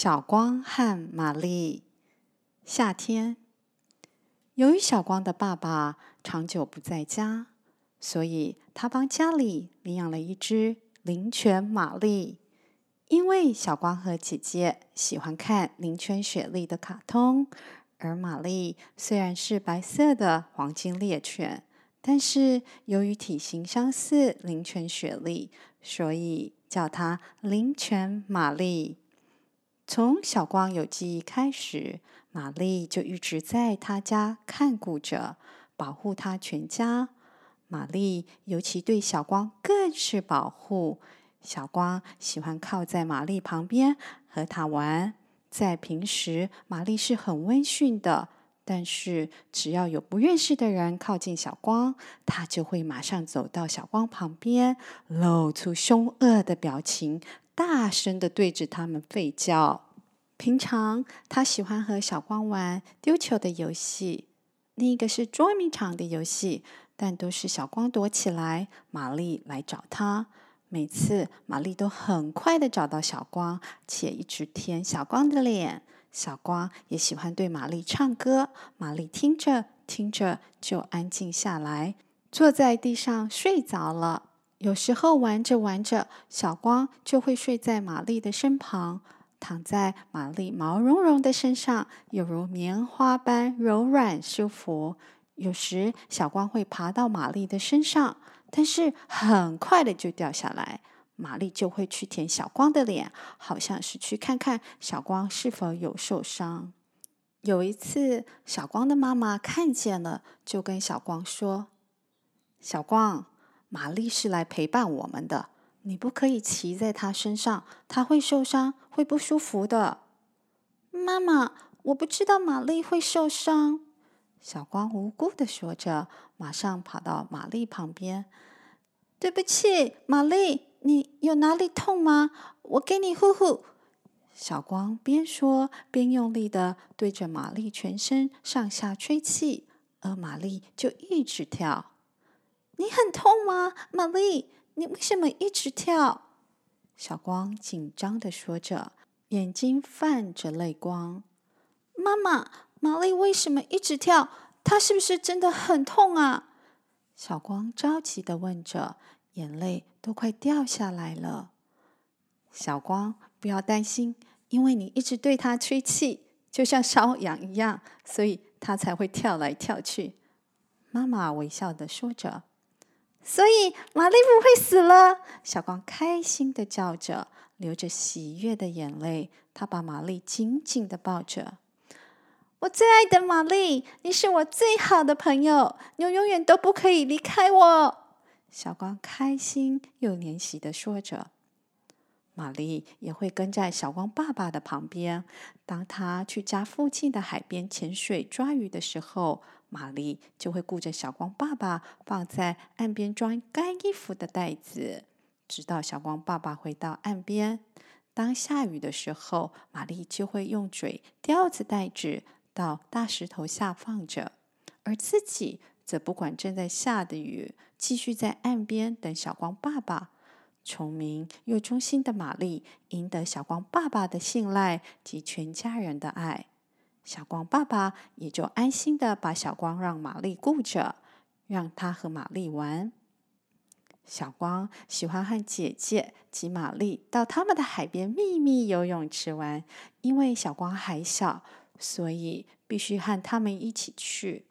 小光和玛丽。夏天，由于小光的爸爸长久不在家，所以他帮家里领养了一只灵犬玛丽。因为小光和姐姐喜欢看灵犬雪莉的卡通，而玛丽虽然是白色的黄金猎犬，但是由于体型相似灵犬雪莉，所以叫它灵犬玛丽。从小光有记忆开始，玛丽就一直在他家看顾着，保护他全家。玛丽尤其对小光更是保护。小光喜欢靠在玛丽旁边和她玩。在平时，玛丽是很温驯的，但是只要有不认识的人靠近小光，她就会马上走到小光旁边，露出凶恶的表情，大声地对着他们吠叫。平常，她喜欢和小光玩丢球的游戏，另一个是捉迷藏的游戏，但都是小光躲起来，玛丽来找他。每次玛丽都很快的找到小光，且一直舔小光的脸。小光也喜欢对玛丽唱歌，玛丽听着听着就安静下来，坐在地上睡着了。有时候玩着玩着，小光就会睡在玛丽的身旁，躺在玛丽毛茸茸的身上，犹如棉花般柔软舒服。有时小光会爬到玛丽的身上。但是很快的就掉下来，玛丽就会去舔小光的脸，好像是去看看小光是否有受伤。有一次，小光的妈妈看见了，就跟小光说：“小光，玛丽是来陪伴我们的，你不可以骑在她身上，她会受伤，会不舒服的。”妈妈，我不知道玛丽会受伤。小光无辜的说着，马上跑到玛丽旁边。对不起，玛丽，你有哪里痛吗？我给你呼呼。小光边说边用力的对着玛丽全身上下吹气，而玛丽就一直跳。你很痛吗，玛丽？你为什么一直跳？小光紧张地说着，眼睛泛着泪光。妈妈。玛丽为什么一直跳？她是不是真的很痛啊？小光着急地问着，眼泪都快掉下来了。小光，不要担心，因为你一直对她吹气，就像烧痒一样，所以她才会跳来跳去。妈妈微笑地说着。所以玛丽不会死了。小光开心的叫着，流着喜悦的眼泪。他把玛丽紧紧的抱着。我最爱的玛丽，你是我最好的朋友，你永远都不可以离开我。小光开心又怜惜的说着。玛丽也会跟在小光爸爸的旁边。当他去家附近的海边潜水抓鱼的时候，玛丽就会顾着小光爸爸放在岸边装干衣服的袋子，直到小光爸爸回到岸边。当下雨的时候，玛丽就会用嘴叼着袋子。到大石头下放着，而自己则不管正在下的雨，继续在岸边等小光爸爸。聪明又忠心的玛丽赢得小光爸爸的信赖及全家人的爱，小光爸爸也就安心的把小光让玛丽顾着，让他和玛丽玩。小光喜欢和姐姐及玛丽到他们的海边秘密游泳池玩，因为小光还小。所以必须和他们一起去。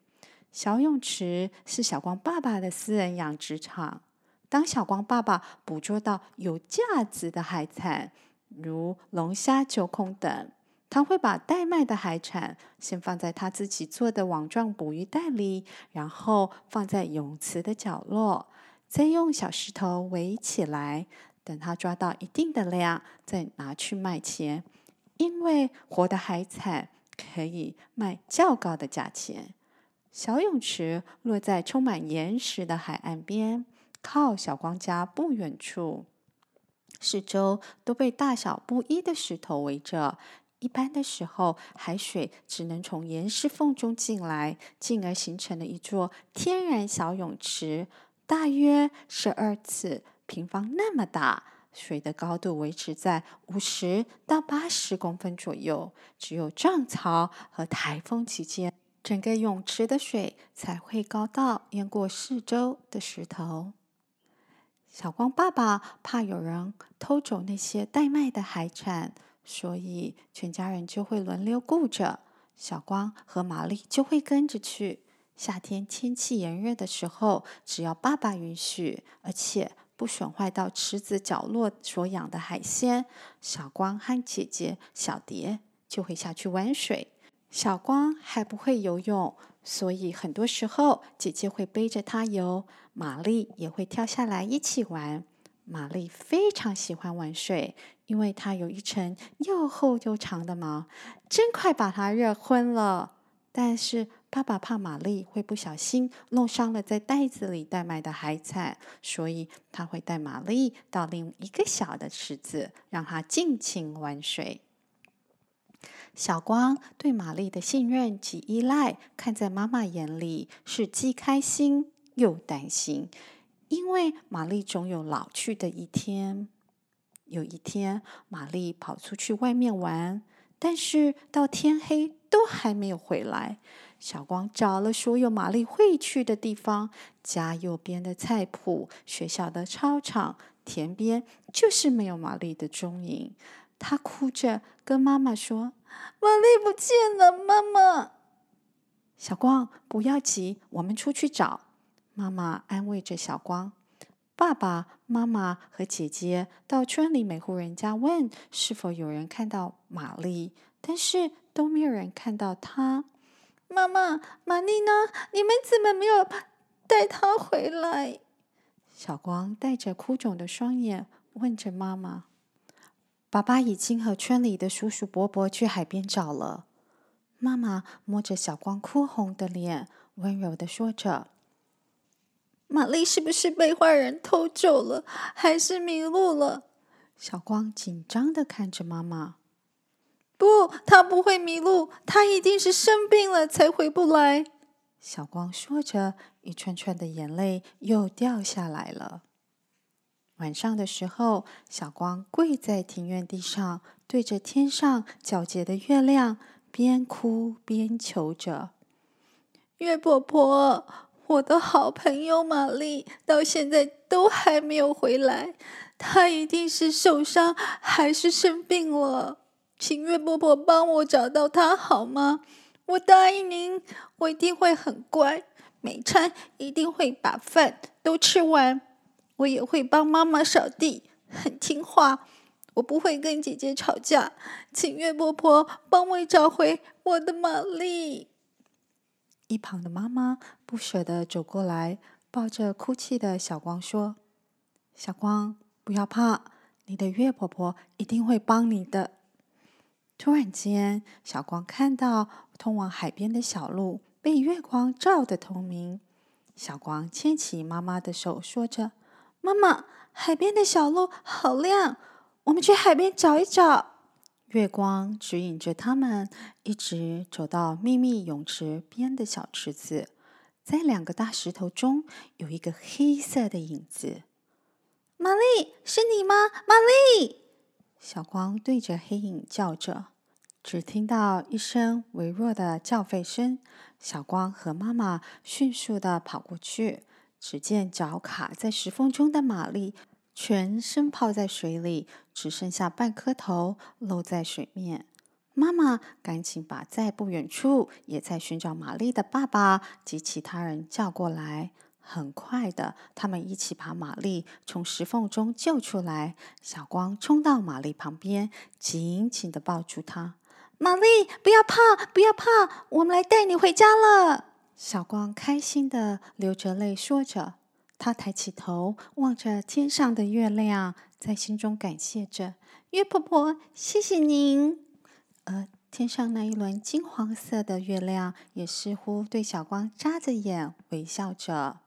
小泳池是小光爸爸的私人养殖场。当小光爸爸捕捉到有价值的海产，如龙虾、九孔等，他会把待卖的海产先放在他自己做的网状捕鱼袋里，然后放在泳池的角落，再用小石头围起来。等他抓到一定的量，再拿去卖钱。因为活的海产。可以卖较高的价钱。小泳池落在充满岩石的海岸边，靠小光家不远处。四周都被大小不一的石头围着。一般的时候，海水只能从岩石缝中进来，进而形成了一座天然小泳池，大约十二次平方那么大。水的高度维持在五十到八十公分左右。只有涨潮和台风期间，整个泳池的水才会高到淹过四周的石头。小光爸爸怕有人偷走那些待卖的海产，所以全家人就会轮流顾着。小光和玛丽就会跟着去。夏天天气炎热的时候，只要爸爸允许，而且不损坏到池子角落所养的海鲜，小光和姐姐小蝶就会下去玩水。小光还不会游泳，所以很多时候姐姐会背着她游，玛丽也会跳下来一起玩。玛丽非常喜欢玩水，因为她有一层又厚又长的毛，真快把她热昏了。但是爸爸怕玛丽会不小心弄伤了在袋子里待卖的海产，所以他会带玛丽到另一个小的池子，让她尽情玩水。小光对玛丽的信任及依赖，看在妈妈眼里是既开心又担心，因为玛丽总有老去的一天。有一天，玛丽跑出去外面玩。但是到天黑都还没有回来。小光找了所有玛丽会去的地方，家右边的菜圃、学校的操场、田边，就是没有玛丽的踪影。他哭着跟妈妈说：“玛丽不见了，妈妈。”小光，不要急，我们出去找。妈妈安慰着小光。爸爸妈妈和姐姐到村里每户人家问是否有人看到玛丽，但是都没有人看到她。妈妈，玛丽呢？你们怎么没有带她回来？小光带着哭肿的双眼问着妈妈。爸爸已经和村里的叔叔伯伯去海边找了。妈妈摸着小光哭红的脸，温柔的说着。玛丽是不是被坏人偷走了，还是迷路了？小光紧张地看着妈妈。不，她不会迷路，她一定是生病了才回不来。小光说着，一串串的眼泪又掉下来了。晚上的时候，小光跪在庭院地上，对着天上皎洁的月亮，边哭边求着：“月婆婆。”我的好朋友玛丽到现在都还没有回来，她一定是受伤还是生病了，请月婆婆帮我找到她好吗？我答应您，我一定会很乖，每餐一定会把饭都吃完，我也会帮妈妈扫地，很听话，我不会跟姐姐吵架，请月婆婆帮我找回我的玛丽。一旁的妈妈不舍得走过来，抱着哭泣的小光说：“小光，不要怕，你的月婆婆一定会帮你的。”突然间，小光看到通往海边的小路被月光照得透明。小光牵起妈妈的手，说着：“妈妈，海边的小路好亮，我们去海边找一找。”月光指引着他们，一直走到秘密泳池边的小池子，在两个大石头中有一个黑色的影子。玛丽，是你吗？玛丽！小光对着黑影叫着，只听到一声微弱的叫吠声。小光和妈妈迅速地跑过去，只见脚卡在石缝中的玛丽。全身泡在水里，只剩下半颗头露在水面。妈妈赶紧把在不远处也在寻找玛丽的爸爸及其他人叫过来。很快的，他们一起把玛丽从石缝中救出来。小光冲到玛丽旁边，紧紧地抱住她。玛丽，不要怕，不要怕，我们来带你回家了。小光开心地流着泪说着。他抬起头，望着天上的月亮，在心中感谢着月婆婆，谢谢您。而天上那一轮金黄色的月亮，也似乎对小光眨着眼，微笑着。